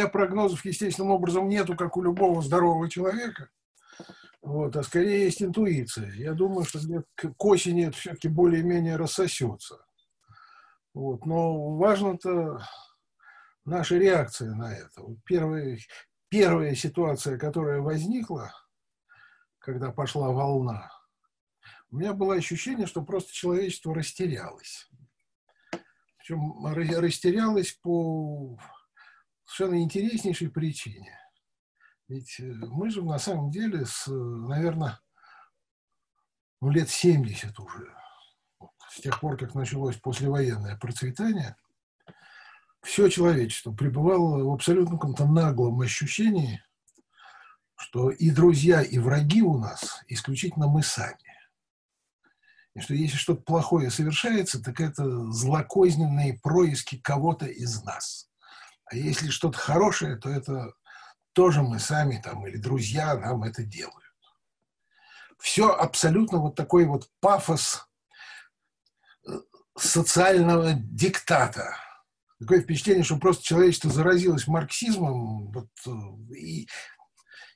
Меня прогнозов естественным образом нету, как у любого здорового человека. Вот, а скорее есть интуиция. Я думаю, что к осени это все-таки более-менее рассосется. Вот, но важно-то наша реакция на это. Вот первая, первая ситуация, которая возникла, когда пошла волна, у меня было ощущение, что просто человечество растерялось. Причем растерялось по совершенно интереснейшей причине. Ведь э, мы же на самом деле с, наверное, ну, лет 70 уже, с тех пор, как началось послевоенное процветание, все человечество пребывало в абсолютно каком-то наглом ощущении, что и друзья, и враги у нас исключительно мы сами. И что если что-то плохое совершается, так это злокозненные происки кого-то из нас. А если что-то хорошее, то это тоже мы сами там или друзья нам это делают. Все абсолютно вот такой вот пафос э, социального диктата. Такое впечатление, что просто человечество заразилось марксизмом вот, э, и,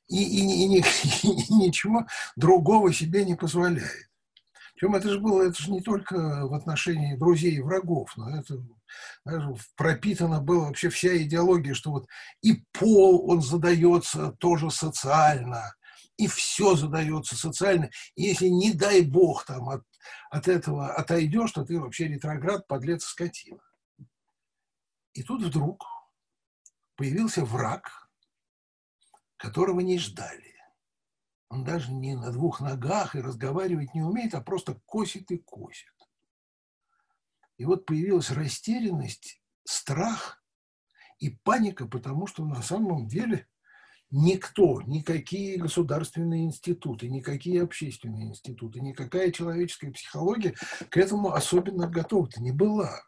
и, и, и, и, и ничего другого себе не позволяет. Причем это же было, это же не только в отношении друзей и врагов, но это пропитана была вообще вся идеология, что вот и пол, он задается тоже социально, и все задается социально. И если, не дай бог, там от, от этого отойдешь, то ты вообще ретроград, подлец, скотина. И тут вдруг появился враг, которого не ждали. Он даже не на двух ногах и разговаривать не умеет, а просто косит и косит. И вот появилась растерянность, страх и паника, потому что на самом деле никто, никакие государственные институты, никакие общественные институты, никакая человеческая психология к этому особенно готова-то не была.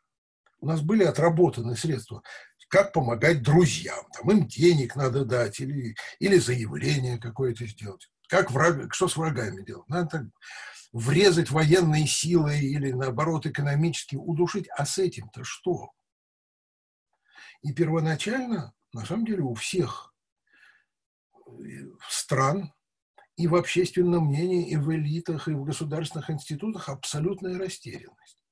У нас были отработаны средства, как помогать друзьям, там, им денег надо дать или, или заявление какое-то сделать. Как враг, что с врагами делать? Надо врезать военные силы или, наоборот, экономически удушить. А с этим-то что? И первоначально, на самом деле, у всех э, стран и в общественном мнении, и в элитах, и в государственных институтах абсолютная растерянность.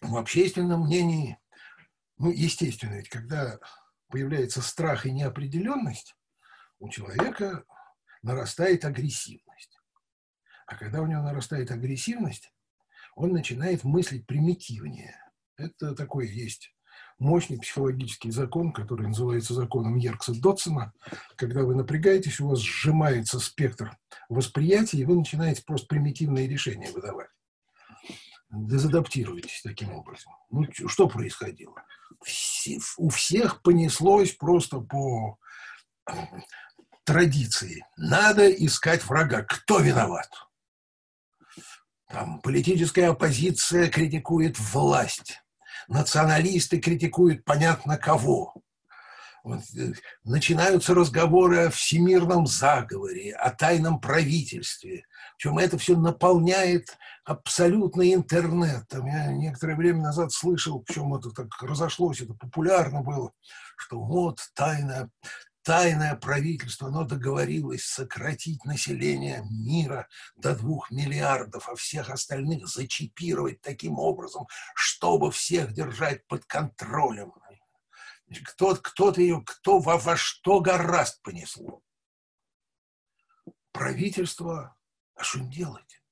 В общественном мнении, ну, естественно, ведь когда появляется страх и неопределенность, у человека нарастает агрессивность. А когда у него нарастает агрессивность, он начинает мыслить примитивнее. Это такой есть мощный психологический закон, который называется законом Еркса-Дотсона. Когда вы напрягаетесь, у вас сжимается спектр восприятия, и вы начинаете просто примитивные решения выдавать. Дезадаптируйтесь таким образом. Ну, что происходило? у всех понеслось просто по традиции. Надо искать врага. Кто виноват? Там политическая оппозиция критикует власть, националисты критикуют понятно кого. Вот, э, начинаются разговоры о всемирном заговоре, о тайном правительстве. Причем это все наполняет абсолютно интернет. Там я некоторое время назад слышал, причем это так разошлось, это популярно было, что вот тайное, тайное правительство, оно договорилось сократить население мира до двух миллиардов, а всех остальных зачипировать таким образом, чтобы всех держать под контролем. Кто-то кто ее, кто во, во что гораст понесло. Правительство, а что им делать?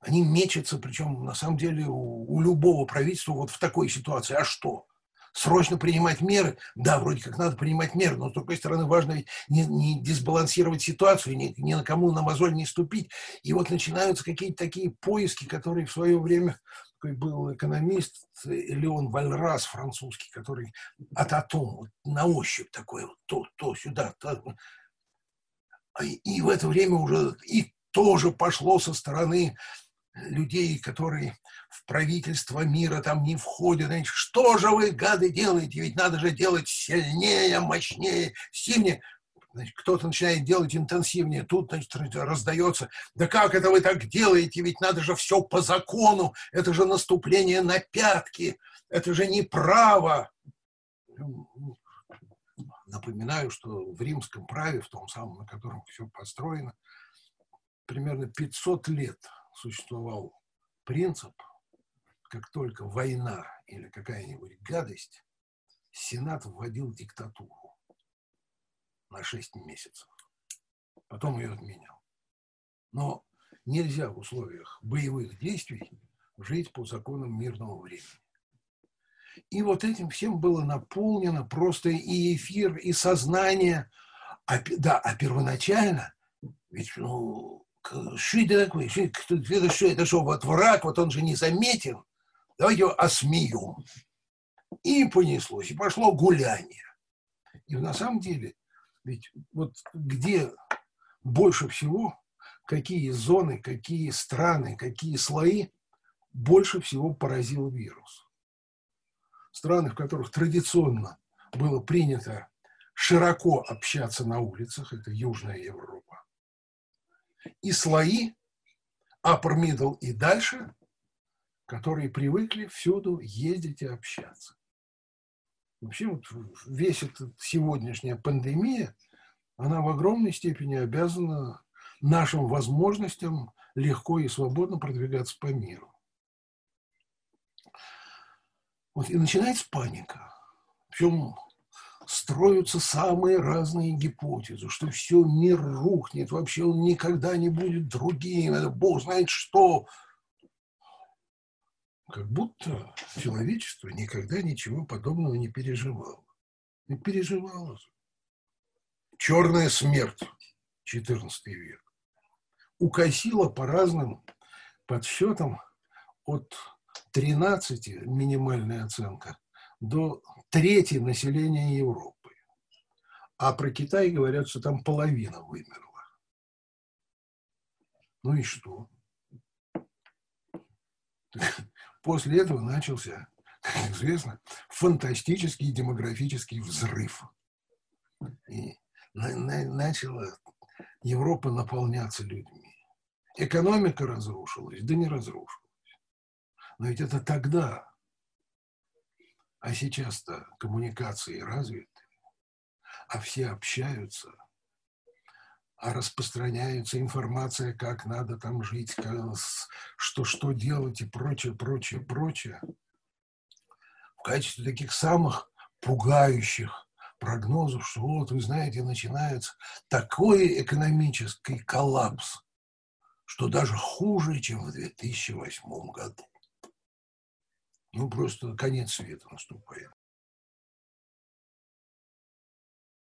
Они мечутся, причем на самом деле у, у любого правительства вот в такой ситуации. А что? Срочно принимать меры. Да, вроде как надо принимать меры, но с другой стороны важно ведь не, не дисбалансировать ситуацию, ни, ни на кому на мозоль не ступить. И вот начинаются какие-то такие поиски, которые в свое время такой был экономист Леон Вальрас французский, который от атома вот, на ощупь такой вот то, то сюда, то. И в это время уже и тоже пошло со стороны людей, которые в правительство мира там не входят. Значит, что же вы, гады, делаете? Ведь надо же делать сильнее, мощнее, сильнее. Значит, кто-то начинает делать интенсивнее, тут значит, раздается, да как это вы так делаете, ведь надо же все по закону, это же наступление на пятки, это же не право. Напоминаю, что в римском праве, в том самом, на котором все построено, примерно 500 лет существовал принцип, как только война или какая-нибудь гадость, Сенат вводил диктатуру на 6 месяцев. Потом ее отменял. Но нельзя в условиях боевых действий жить по законам мирного времени. И вот этим всем было наполнено просто и эфир, и сознание. А, да, а первоначально, ведь, ну, такое? Что, это что? Это что, вот враг, вот он же не заметен. Давайте его осмеем. И понеслось, и пошло гуляние. И на самом деле, ведь вот где больше всего, какие зоны, какие страны, какие слои больше всего поразил вирус. Страны, в которых традиционно было принято широко общаться на улицах, это Южная Европа, и слои, upper middle и дальше, которые привыкли всюду ездить и общаться. Вообще вот весь этот сегодняшняя пандемия, она в огромной степени обязана нашим возможностям легко и свободно продвигаться по миру. Вот и начинается паника. Причем строятся самые разные гипотезы, что все, мир рухнет, вообще он никогда не будет другим, это бог знает что. Как будто человечество никогда ничего подобного не переживало. Не переживало. Черная смерть, 14 век, укосила по разным подсчетам от 13, минимальная оценка, до трети населения Европы. А про Китай говорят, что там половина вымерла. Ну и что? После этого начался, как известно, фантастический демографический взрыв. И на, на, начала Европа наполняться людьми. Экономика разрушилась, да не разрушилась. Но ведь это тогда. А сейчас-то коммуникации развиты, а все общаются, а распространяется информация, как надо там жить, что, что делать и прочее, прочее, прочее. В качестве таких самых пугающих прогнозов, что вот, вы знаете, начинается такой экономический коллапс, что даже хуже, чем в 2008 году. Ну, просто конец света наступает.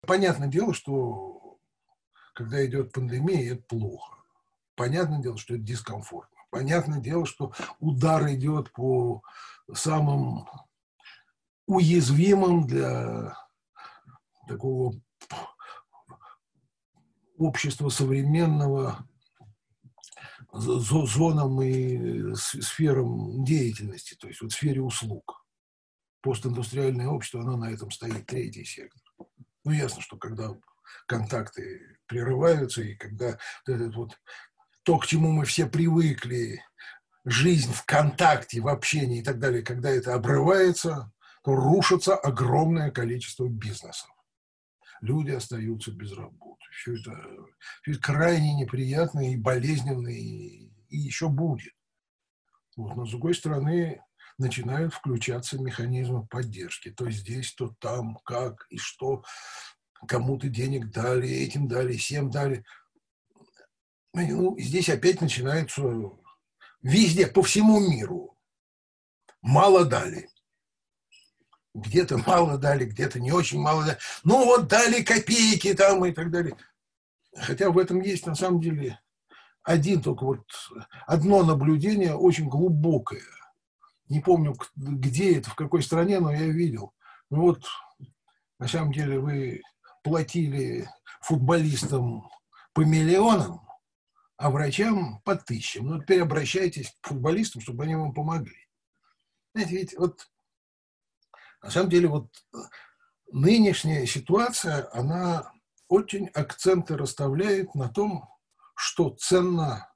Понятное дело, что когда идет пандемия, это плохо. Понятное дело, что это дискомфортно. Понятное дело, что удар идет по самым уязвимым для такого общества современного зонам и сферам деятельности, то есть вот сфере услуг. Постиндустриальное общество, оно на этом стоит третий сектор. Ну, ясно, что когда контакты прерываются, и когда вот этот вот то, к чему мы все привыкли, жизнь в контакте, в общении и так далее, когда это обрывается, то рушится огромное количество бизнесов люди остаются без работы. Все это, все это крайне неприятно и болезненно, и, и еще будет. Вот. Но с другой стороны, начинают включаться механизмы поддержки. То здесь, то там, как и что. Кому-то денег дали, этим дали, всем дали. Ну, здесь опять начинается везде, по всему миру. Мало дали где-то мало дали, где-то не очень мало дали. Ну вот дали копейки там и так далее. Хотя в этом есть на самом деле один только вот одно наблюдение очень глубокое. Не помню, где это, в какой стране, но я видел. Ну вот, на самом деле, вы платили футболистам по миллионам, а врачам по тысячам. Ну, теперь обращайтесь к футболистам, чтобы они вам помогли. Знаете, ведь вот на самом деле, вот э, нынешняя ситуация, она очень акценты расставляет на том, что ценно,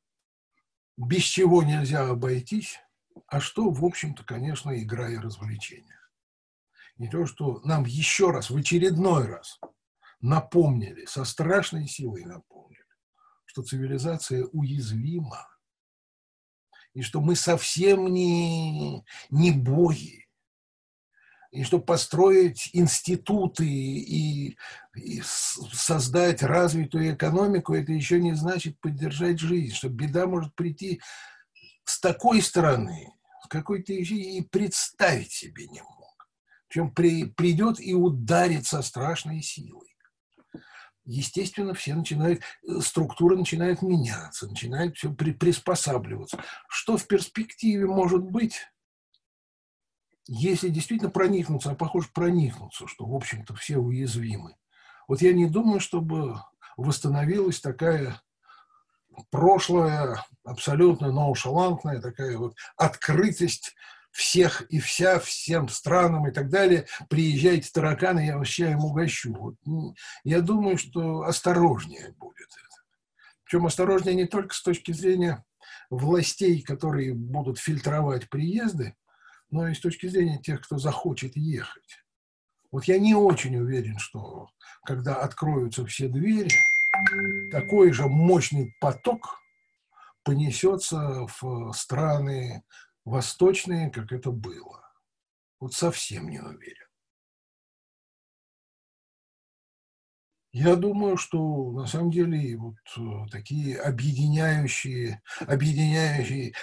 без чего нельзя обойтись, а что, в общем-то, конечно, игра и развлечение. не то, что нам еще раз, в очередной раз напомнили, со страшной силой напомнили, что цивилизация уязвима, и что мы совсем не, не боги, и чтобы построить институты и, и создать развитую экономику, это еще не значит поддержать жизнь, что беда может прийти с такой стороны, с какой ты и представить себе не мог. Причем при, придет и ударит со страшной силой. Естественно, все начинают, структура начинает меняться, начинает все при, приспосабливаться. Что в перспективе может быть, если действительно проникнуться, а похоже проникнуться, что, в общем-то, все уязвимы. Вот я не думаю, чтобы восстановилась такая прошлая, абсолютно ноушалантная такая вот открытость всех и вся, всем странам и так далее. Приезжайте, тараканы, я вас чаем угощу. Вот, ну, я думаю, что осторожнее будет это. Причем осторожнее не только с точки зрения властей, которые будут фильтровать приезды, но и с точки зрения тех, кто захочет ехать. Вот я не очень уверен, что когда откроются все двери, такой же мощный поток понесется в страны восточные, как это было. Вот совсем не уверен. Я думаю, что на самом деле вот э, такие объединяющие, объединяющие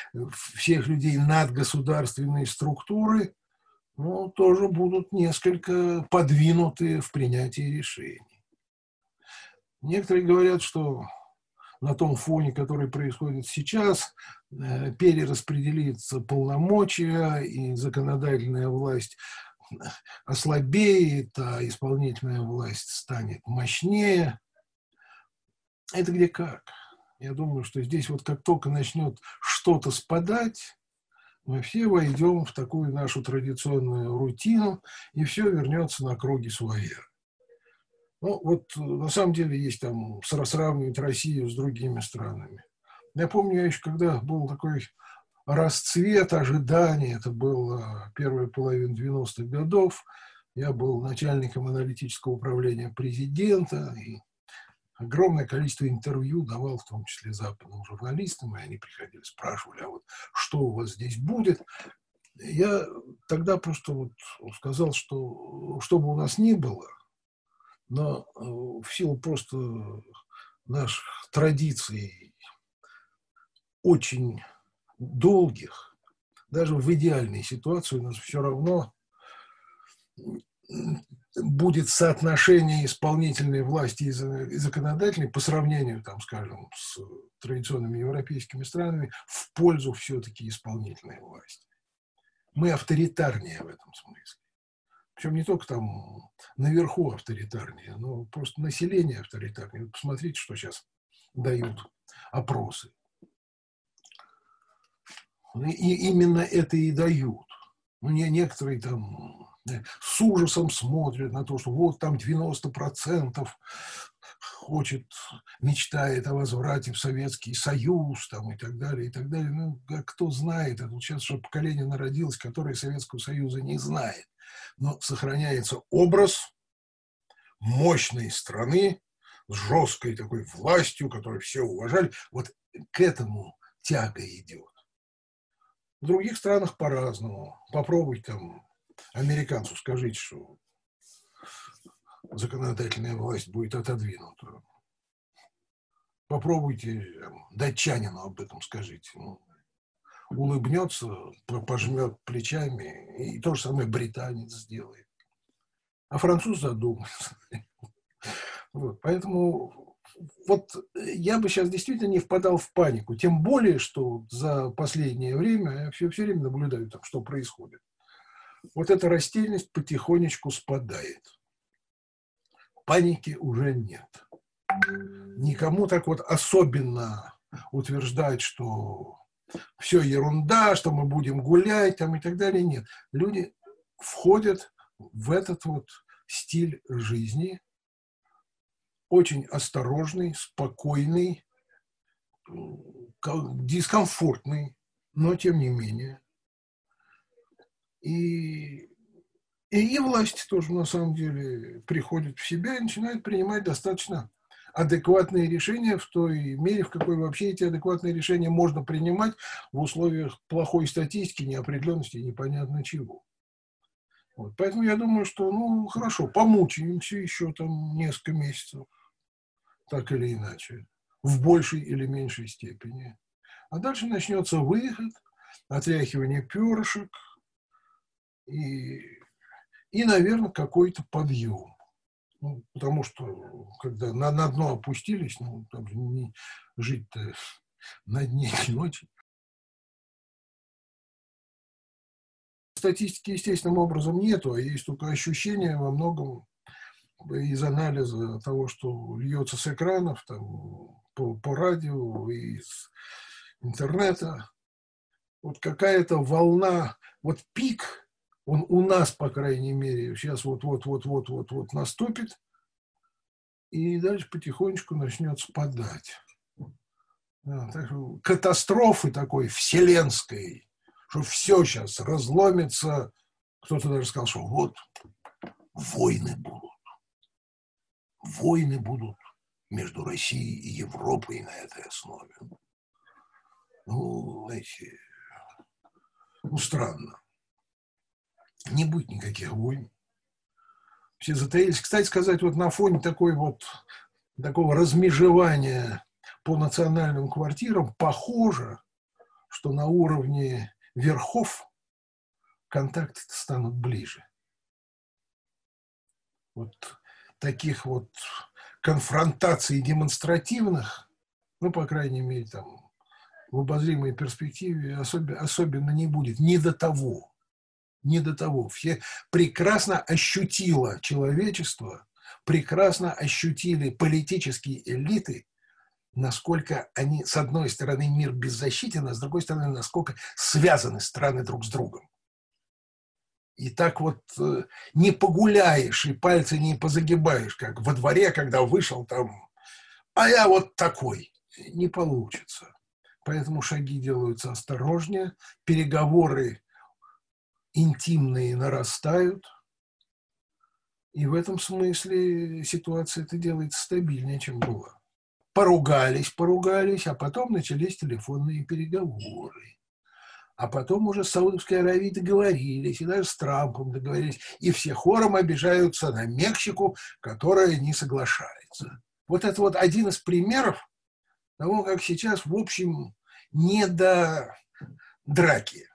всех людей надгосударственные структуры ну, тоже будут несколько подвинуты в принятии решений. Некоторые говорят, что на том фоне, который происходит сейчас, э, перераспределится полномочия, и законодательная власть ослабеет, а исполнительная власть станет мощнее. Это где как. Я думаю, что здесь вот как только начнет что-то спадать, мы все войдем в такую нашу традиционную рутину, и все вернется на круги своя. Ну, вот на самом деле есть там сравнивать Россию с другими странами. Я помню, я еще когда был такой расцвет ожидания, это было первая половина 90-х годов, я был начальником аналитического управления президента, и огромное количество интервью давал, в том числе западным журналистам, и они приходили, спрашивали, а вот что у вас здесь будет? Я тогда просто вот сказал, что что бы у нас ни было, но э, в силу просто наших традиций очень долгих, даже в идеальной ситуации у нас все равно будет соотношение исполнительной власти и законодательной по сравнению, там, скажем, с традиционными европейскими странами в пользу все-таки исполнительной власти. Мы авторитарнее в этом смысле. Причем не только там наверху авторитарнее, но просто население авторитарнее. посмотрите, что сейчас дают опросы. И именно это и дают. Ну, не, некоторые там э, с ужасом смотрят на то, что вот там 90% хочет, мечтает о возврате в Советский Союз там, и так далее, и так далее. Ну, кто знает, это сейчас что поколение народилось, которое Советского Союза не знает. Но сохраняется образ мощной страны с жесткой такой властью, которую все уважали. Вот к этому тяга идет. В других странах по-разному. Попробуйте там американцу скажите, что законодательная власть будет отодвинута. Попробуйте там, датчанину об этом скажите. Ну, улыбнется, пожмет плечами, и то же самое британец сделает. А француз задумается. Вот, поэтому вот я бы сейчас действительно не впадал в панику. Тем более, что за последнее время я все, все время наблюдаю, там, что происходит. Вот эта растительность потихонечку спадает. Паники уже нет. Никому так вот особенно утверждать, что все ерунда, что мы будем гулять там и так далее. Нет. Люди входят в этот вот стиль жизни, очень осторожный, спокойный, дискомфортный, но тем не менее. И И, и власть тоже, на самом деле, приходит в себя и начинает принимать достаточно адекватные решения в той мере, в какой вообще эти адекватные решения можно принимать в условиях плохой статистики, неопределенности и непонятно чего. Вот. Поэтому я думаю, что, ну, хорошо, помучаемся еще там несколько месяцев, так или иначе, в большей или меньшей степени. А дальше начнется выход, отряхивание перышек и, и наверное, какой-то подъем. Ну, потому что, когда на, на дно опустились, ну, там же не жить-то на дне не очень. Статистики естественным образом нету, а есть только ощущение во многом из анализа того, что льется с экранов, там, по, по радио, из интернета. Вот какая-то волна, вот пик он у нас, по крайней мере, сейчас вот-вот-вот-вот-вот-вот наступит, и дальше потихонечку начнет спадать. Да, так что катастрофы такой вселенской, что все сейчас разломится. Кто-то даже сказал, что вот войны будут. Войны будут между Россией и Европой на этой основе. Ну, знаете, ну, странно не будет никаких войн. Все затаились. Кстати сказать, вот на фоне такой вот, такого размежевания по национальным квартирам похоже, что на уровне верхов контакты станут ближе. Вот таких вот конфронтаций демонстративных, ну, по крайней мере, там, в обозримой перспективе особенно, особенно не будет. Не до того не до того. Все прекрасно ощутило человечество, прекрасно ощутили политические элиты, насколько они, с одной стороны, мир беззащитен, а с другой стороны, насколько связаны страны друг с другом. И так вот э, не погуляешь и пальцы не позагибаешь, как во дворе, когда вышел там, а я вот такой. Не получится. Поэтому шаги делаются осторожнее, переговоры интимные нарастают, и в этом смысле ситуация это делается стабильнее, чем было. Поругались, поругались, а потом начались телефонные переговоры. А потом уже с Саудовской Аравией договорились, и даже с Трампом договорились. И все хором обижаются на Мексику, которая не соглашается. Вот это вот один из примеров того, как сейчас, в общем, не до драки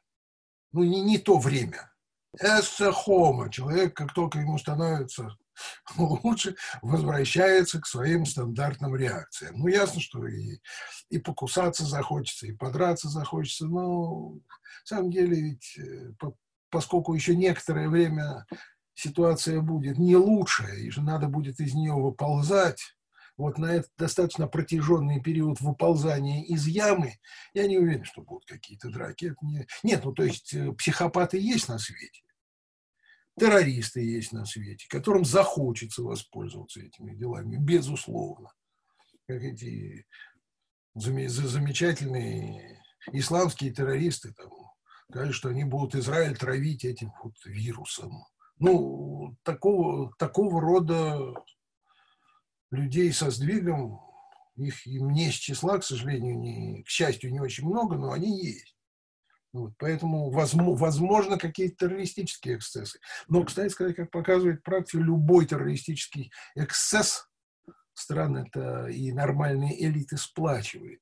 ну, не, не то время. Эссе хома. Человек, как только ему становится лучше, возвращается к своим стандартным реакциям. Ну, ясно, что и, и покусаться захочется, и подраться захочется, но на самом деле ведь, э, поскольку еще некоторое время ситуация будет не лучшая, и же надо будет из нее выползать, вот на этот достаточно протяженный период выползания из ямы, я не уверен, что будут какие-то драки. Это не... Нет, ну то есть э, психопаты есть на свете, террористы есть на свете, которым захочется воспользоваться этими делами, безусловно. Как эти замечательные исламские террористы там, сказали, что они будут Израиль травить этим вот вирусом. Ну, такого, такого рода людей со сдвигом, их не с числа, к сожалению, не, к счастью, не очень много, но они есть. Вот, поэтому возможно какие-то террористические эксцессы. Но, кстати сказать, как показывает практика, любой террористический эксцесс стран это и нормальные элиты сплачивает.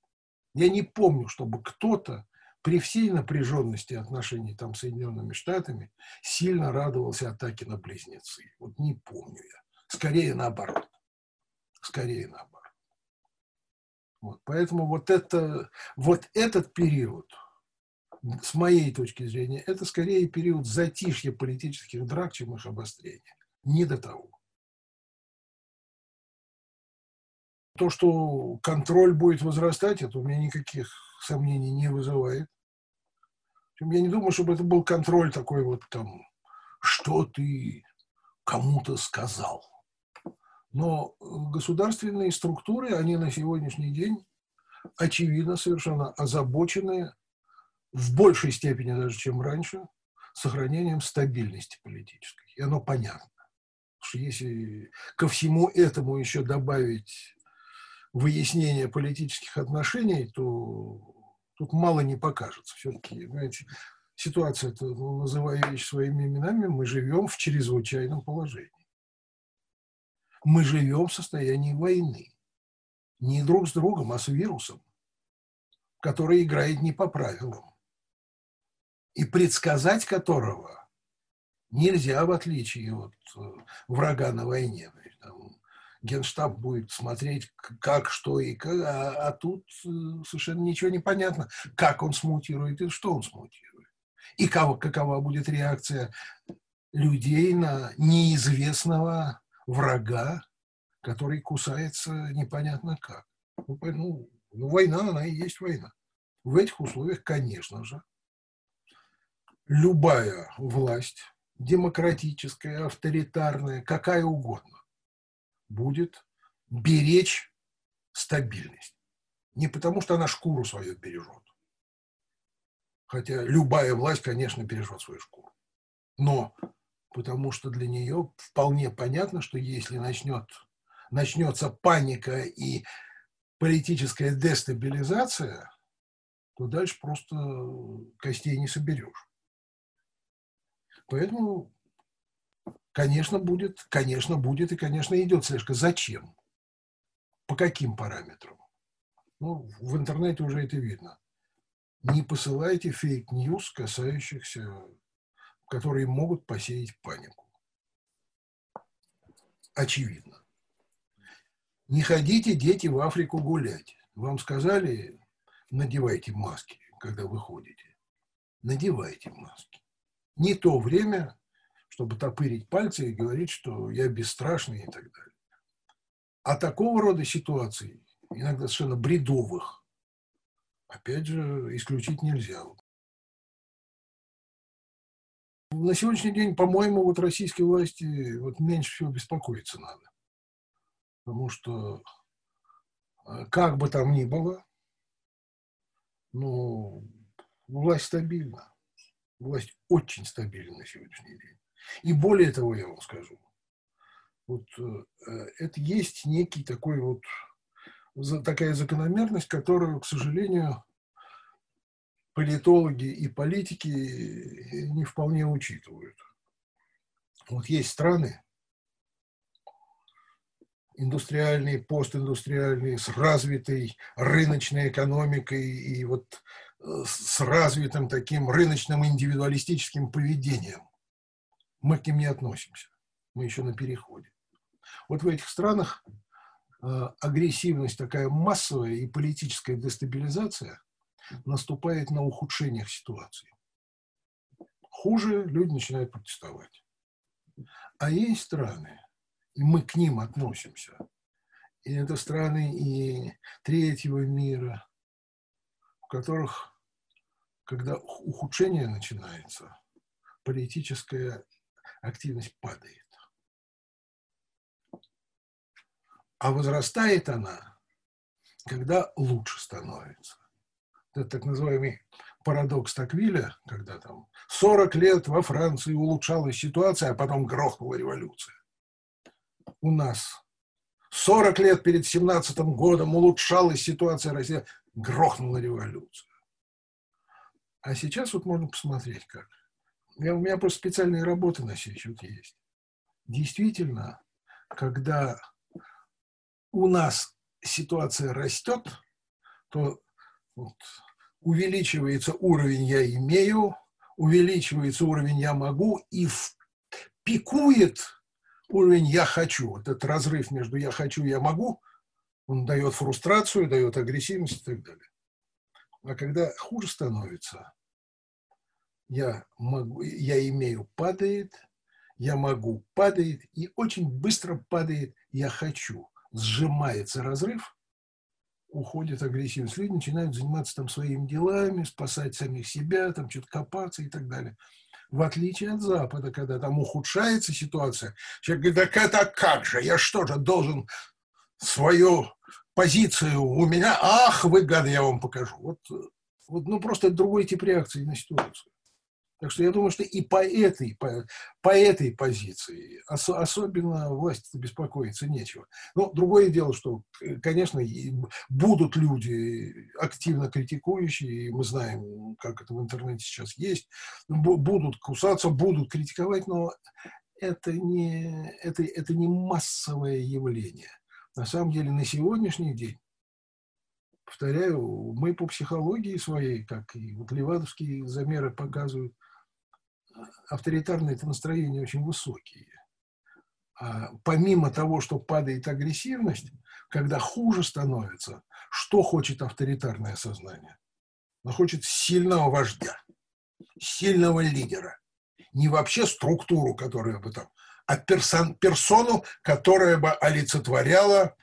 Я не помню, чтобы кто-то при всей напряженности отношений там, с Соединенными Штатами сильно радовался атаке на близнецы. Вот не помню я. Скорее наоборот скорее наоборот. Вот, поэтому вот, это, вот этот период, с моей точки зрения, это скорее период затишья политических драк, чем их обострения. Не до того. То, что контроль будет возрастать, это у меня никаких сомнений не вызывает. Я не думаю, чтобы это был контроль такой вот там, что ты кому-то сказал. Но э, государственные структуры, они на сегодняшний день, очевидно, совершенно озабочены в большей степени даже, чем раньше, сохранением стабильности политической. И оно понятно. Потому что если ко всему этому еще добавить выяснение политических отношений, то тут мало не покажется. Все-таки, знаете, ситуация, -то, ну, называя вещи своими именами, мы живем в чрезвычайном положении. Мы живем в состоянии войны. Не друг с другом, а с вирусом, который играет не по правилам. И предсказать которого нельзя, в отличие от э, врага на войне. Там, Генштаб будет смотреть, как, что и как, а, а тут э, совершенно ничего не понятно, как он смутирует и что он смутирует. И как, какова будет реакция людей на неизвестного врага, который кусается непонятно как. Ну, ну, ну, война, она и есть война. В этих условиях, конечно же, любая власть, демократическая, авторитарная, какая угодно, будет беречь стабильность. Не потому, что она шкуру свою бережет. Хотя любая власть, конечно, бережет свою шкуру. Но потому что для нее вполне понятно, что если начнет, начнется паника и политическая дестабилизация, то дальше просто костей не соберешь. Поэтому, конечно, будет, конечно, будет и, конечно, идет слежка. Зачем? По каким параметрам? Ну, в интернете уже это видно. Не посылайте fake news, касающихся которые могут посеять панику. Очевидно. Не ходите, дети, в Африку гулять. Вам сказали, надевайте маски, когда выходите. Надевайте маски. Не то время, чтобы топырить пальцы и говорить, что я бесстрашный и так далее. А такого рода ситуаций, иногда совершенно бредовых, опять же, исключить нельзя. На сегодняшний день, по-моему, вот российские власти вот меньше всего беспокоиться надо. Потому что э, как бы там ни было, ну, власть стабильна. Власть очень стабильна на сегодняшний день. И более того, я вам скажу, вот э, это есть некий такой вот такая закономерность, которую, к сожалению, политологи и политики не вполне учитывают. Вот есть страны, индустриальные, постиндустриальные, с развитой рыночной экономикой и вот э, с развитым таким рыночным индивидуалистическим поведением. Мы к ним не относимся. Мы еще на переходе. Вот в этих странах э, агрессивность такая массовая и политическая дестабилизация наступает на ухудшениях ситуации. Хуже люди начинают протестовать. А есть страны, и мы к ним относимся, и это страны и третьего мира, в которых, когда ухудшение начинается, политическая активность падает. А возрастает она, когда лучше становится это так называемый парадокс Таквиля, когда там 40 лет во Франции улучшалась ситуация, а потом грохнула революция. У нас 40 лет перед 17 годом улучшалась ситуация России, грохнула революция. А сейчас вот можно посмотреть как. Я, у меня просто специальные работы на сей счет есть. Действительно, когда у нас ситуация растет, то вот, увеличивается уровень «я имею», увеличивается уровень «я могу» и пикует уровень «я хочу». Вот этот разрыв между «я хочу» и «я могу», он дает фрустрацию, дает агрессивность и так далее. А когда хуже становится, я, могу, я имею падает, я могу падает, и очень быстро падает я хочу. Сжимается разрыв, уходит агрессивность. Люди начинают заниматься там своими делами, спасать самих себя, там что-то копаться и так далее. В отличие от Запада, когда там ухудшается ситуация, человек говорит, так это как же, я что же должен свою позицию у меня, ах, вы гады, я вам покажу. Вот, вот ну просто другой тип реакции на ситуацию. Так что я думаю, что и по этой, по, по этой позиции ос, особенно власти беспокоиться нечего. Но другое дело, что, конечно, будут люди активно критикующие, и мы знаем, как это в интернете сейчас есть, будут кусаться, будут критиковать, но это не, это, это не массовое явление. На самом деле, на сегодняшний день повторяю, мы по психологии своей, как и вот левадовские замеры показывают, авторитарные это настроения очень высокие. А помимо того, что падает агрессивность, когда хуже становится, что хочет авторитарное сознание? Оно хочет сильного вождя, сильного лидера. Не вообще структуру, которая бы там, а персон, персону, которая бы олицетворяла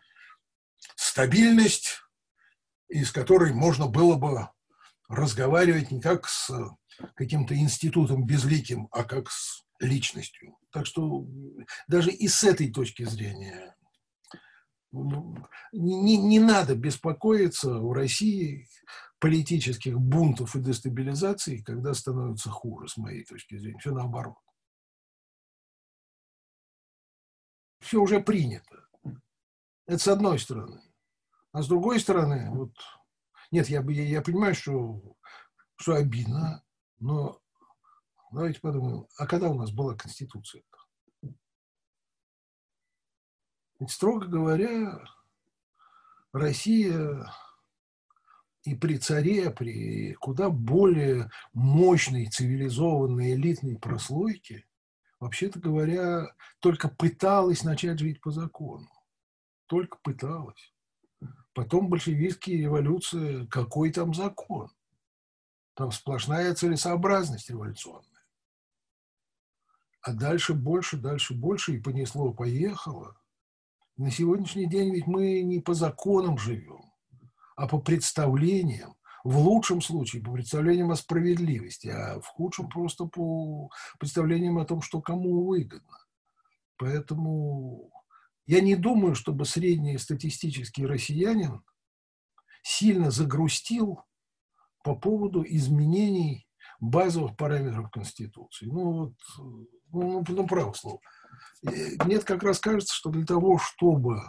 стабильность, из которой можно было бы разговаривать не как с каким-то институтом безликим, а как с личностью. Так что даже и с этой точки зрения не, не надо беспокоиться в России политических бунтов и дестабилизаций, когда становится хуже, с моей точки зрения. Все наоборот. Все уже принято. Это с одной стороны. А с другой стороны, вот, нет, я, я, я понимаю, что, что обидно, но давайте подумаем, а когда у нас была Конституция? Ведь, строго говоря, Россия и при царе, при куда более мощной, цивилизованной, элитной прослойке, вообще-то говоря, только пыталась начать жить по закону. Только пыталась. Потом большевистские революции, какой там закон? Там сплошная целесообразность революционная. А дальше больше, дальше больше, и понесло, поехало. На сегодняшний день ведь мы не по законам живем, а по представлениям. В лучшем случае по представлениям о справедливости, а в худшем просто по представлениям о том, что кому выгодно. Поэтому я не думаю, чтобы средний статистический россиянин сильно загрустил по поводу изменений базовых параметров Конституции. Ну, вот, ну, ну, ну право слово. Мне как раз кажется, что для того, чтобы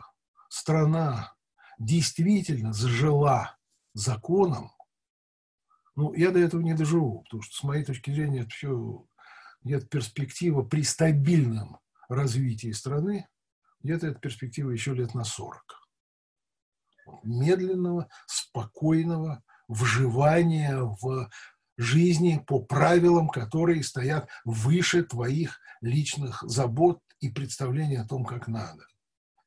страна действительно зажила законом, ну, я до этого не доживу, потому что, с моей точки зрения, это все нет перспектива при стабильном развитии страны, где-то эта перспектива еще лет на 40. Медленного, спокойного, вживания в жизни по правилам, которые стоят выше твоих личных забот и представлений о том, как надо.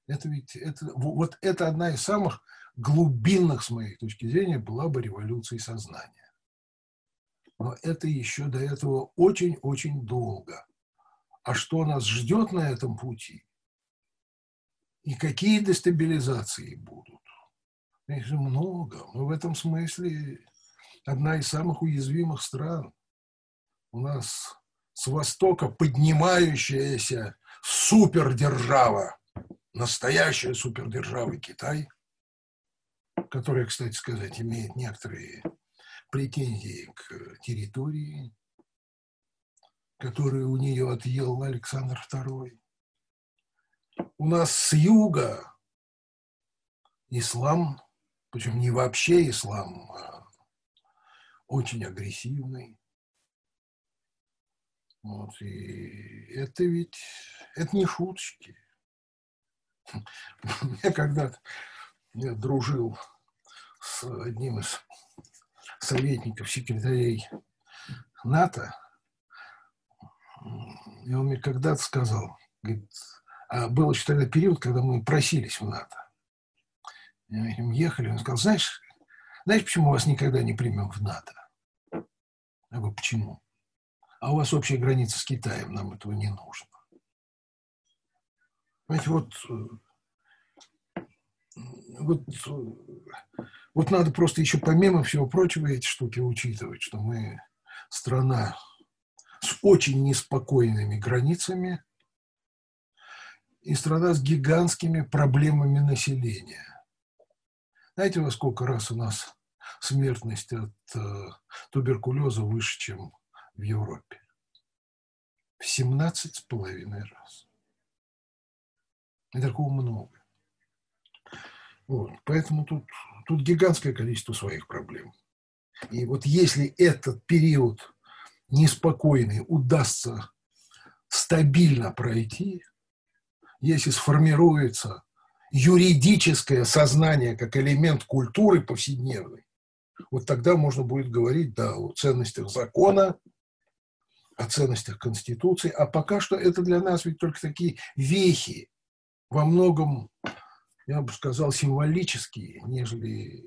Это ведь это, вот это одна из самых глубинных, с моей точки зрения, была бы революция сознания. Но это еще до этого очень-очень долго. А что нас ждет на этом пути? И какие дестабилизации будут? Их же много. Мы в этом смысле одна из самых уязвимых стран. У нас с востока поднимающаяся супердержава, настоящая супердержава Китай, которая, кстати сказать, имеет некоторые претензии к территории, которую у нее отъел Александр II. У нас с юга ислам причем не вообще ислам, а очень агрессивный. Вот, и это ведь, это не шуточки. Я когда-то дружил с одним из советников, секретарей НАТО, и он мне когда-то сказал, говорит, а был еще тогда период, когда мы просились в НАТО ехали, он сказал, знаешь, знаешь, почему вас никогда не примем в НАТО? Я говорю, почему? А у вас общая граница с Китаем, нам этого не нужно. Понимаете, вот, вот, вот надо просто еще помимо всего прочего эти штуки учитывать, что мы страна с очень неспокойными границами и страна с гигантскими проблемами населения. Знаете, во сколько раз у нас смертность от э, туберкулеза выше, чем в Европе. В 17 с половиной раз. И такого много. Вот. Поэтому тут, тут гигантское количество своих проблем. И вот если этот период неспокойный удастся стабильно пройти, если сформируется юридическое сознание как элемент культуры повседневной, вот тогда можно будет говорить да, о ценностях закона, о ценностях Конституции. А пока что это для нас ведь только такие вехи, во многом, я бы сказал, символические, нежели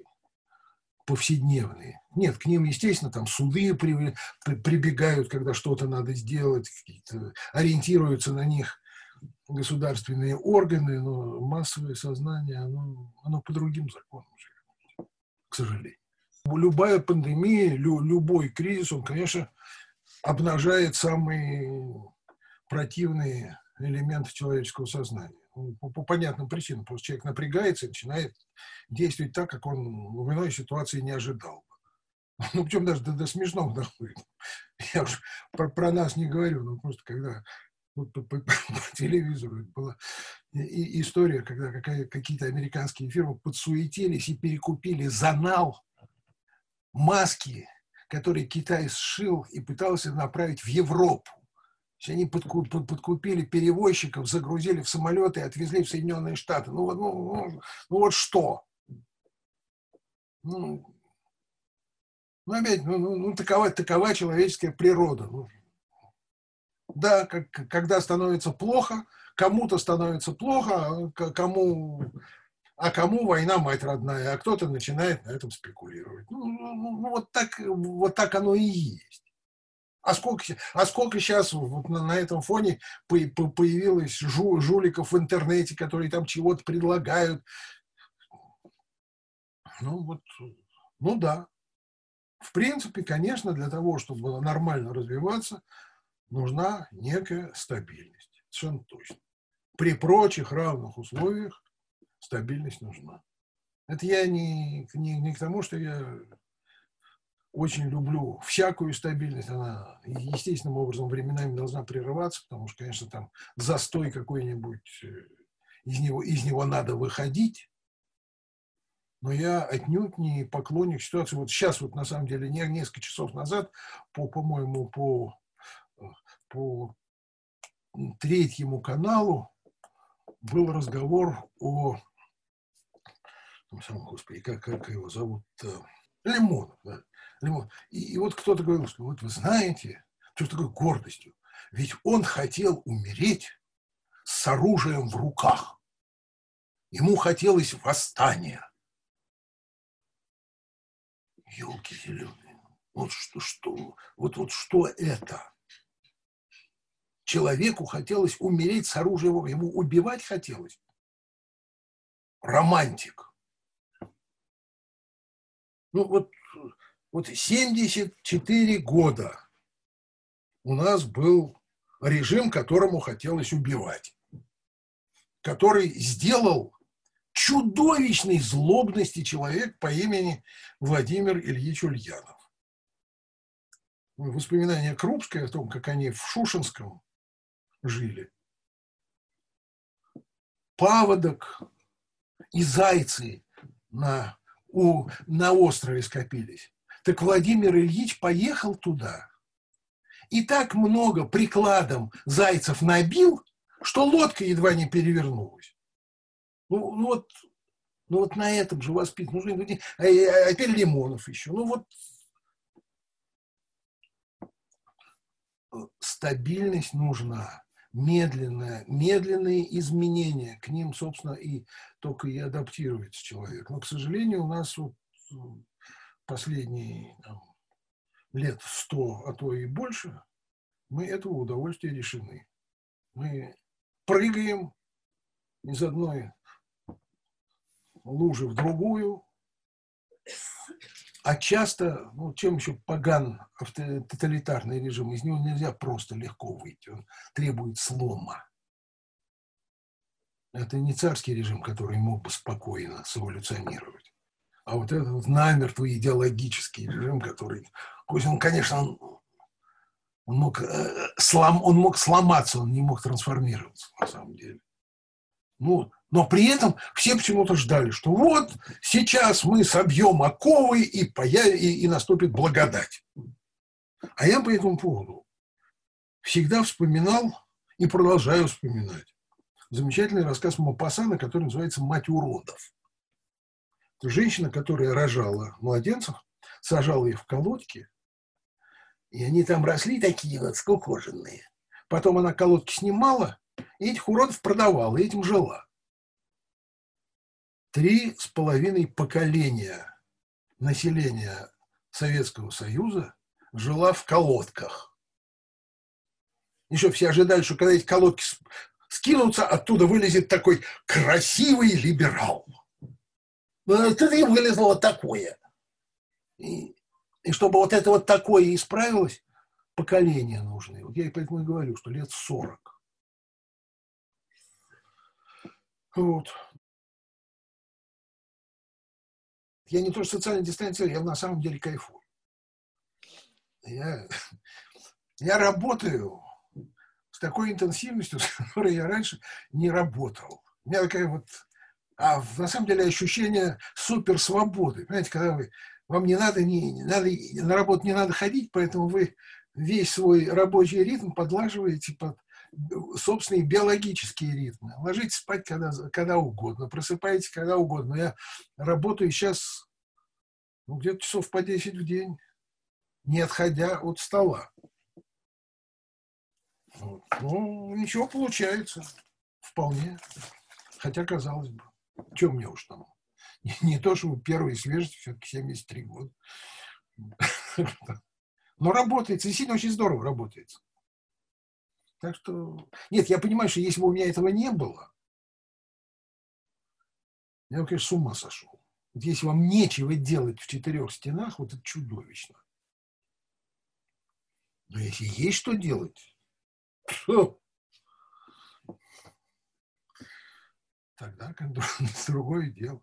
повседневные. Нет, к ним, естественно, там суды при, при, прибегают, когда что-то надо сделать, ориентируются на них государственные органы, но массовое сознание, оно, оно по другим законам живет, к сожалению. Любая пандемия, лю, любой кризис, он, конечно, обнажает самые противные элементы человеческого сознания. По, по понятным причинам. Просто человек напрягается и начинает действовать так, как он в иной ситуации не ожидал. Ну, причем даже до, до смешного доходит. Я уж про, про нас не говорю, но просто когда вот по, по, по телевизору была и, история, когда какая, какие-то американские фирмы подсуетились и перекупили за нал маски, которые Китай сшил и пытался направить в Европу. Они подкупили перевозчиков, загрузили в самолеты и отвезли в Соединенные Штаты. Ну, ну, ну, ну вот что? Ну, ну опять, ну, ну, ну такова, такова человеческая природа. Ну, да, как, когда становится плохо, кому-то становится плохо, а кому, а кому война мать родная, а кто-то начинает на этом спекулировать. Ну, ну, ну вот, так, вот так оно и есть. А сколько, а сколько сейчас вот на, на этом фоне по, по, появилось жу, жуликов в интернете, которые там чего-то предлагают. Ну вот, ну да. В принципе, конечно, для того, чтобы нормально развиваться, нужна некая стабильность. Совершенно точно. При прочих равных условиях стабильность нужна. Это я не, не, не к тому, что я очень люблю всякую стабильность. Она естественным образом временами должна прерываться, потому что, конечно, там застой какой-нибудь, э, из него, из него надо выходить. Но я отнюдь не поклонник ситуации. Вот сейчас, вот на самом деле, не, несколько часов назад, по, по-моему, по, по третьему каналу был разговор о... Господи, как, как его зовут? Лимонов, да. И, и вот кто-то говорил, что вот вы знаете, что такое гордостью. Ведь он хотел умереть с оружием в руках. Ему хотелось восстания. Елки зеленые. Вот что, что, вот, вот что это? Человеку хотелось умереть с оружием, ему убивать хотелось. Романтик. Ну вот, вот 74 года у нас был режим, которому хотелось убивать, который сделал чудовищной злобности человек по имени Владимир Ильич Ульянов. Воспоминания Крупской о том, как они в Шушинском жили. Паводок и зайцы на у, на острове скопились. Так Владимир Ильич поехал туда и так много прикладом зайцев набил, что лодка едва не перевернулась. Ну, ну вот, ну вот на этом же воспитан. Ну, а, а, а теперь Лимонов еще. Ну вот стабильность нужна медленное, медленные изменения, к ним, собственно, и только и адаптируется человек. Но, к сожалению, у нас вот последние там, лет сто, а то и больше, мы этого удовольствия решены. Мы прыгаем из одной лужи в другую, а часто, ну, чем еще поган тоталитарный режим, из него нельзя просто легко выйти, он требует слома. Это не царский режим, который мог бы спокойно эволюционировать, а вот этот вот намертво идеологический режим, который, он, конечно, он Он мог, э, слом, он мог сломаться, он не мог трансформироваться на самом деле. Ну, но при этом все почему-то ждали, что вот сейчас мы собьем оковы и, появ... и, и наступит благодать. А я по этому поводу всегда вспоминал и продолжаю вспоминать замечательный рассказ Мапасана, который называется «Мать уродов». Женщина, которая рожала младенцев, сажала их в колодки, и они там росли такие вот скукоженные. Потом она колодки снимала, и этих уродов продавала, и этим жила. Три с половиной поколения населения Советского Союза жила в колодках. Еще все ожидали, что когда эти колодки скинутся, оттуда вылезет такой красивый либерал. Ну, это и вылезло вот такое. И, и чтобы вот это вот такое исправилось, поколения нужны. Вот я поэтому и говорю, что лет 40. Вот. Я не то, что социально дистанцирую, я на самом деле кайфую. Я, я работаю с такой интенсивностью, с которой я раньше не работал. У меня такая вот а на самом деле ощущение супер свободы. Понимаете, когда вы, вам не надо, не, не надо, на работу не надо ходить, поэтому вы весь свой рабочий ритм подлаживаете под собственные биологические ритмы. Ложитесь спать когда, когда угодно, просыпаетесь когда угодно. Я работаю сейчас ну, где-то часов по 10 в день, не отходя от стола. Вот. Ну, ничего получается. Вполне. Хотя, казалось бы. Чем мне уж там? Не, не то, что первый свежесть, все-таки 73 года. Но работает, действительно очень здорово работает. Так что... Нет, я понимаю, что если бы у меня этого не было, я бы, конечно, с ума сошел. Вот если вам нечего делать в четырех стенах, вот это чудовищно. Но если есть что делать, тогда как другое дело.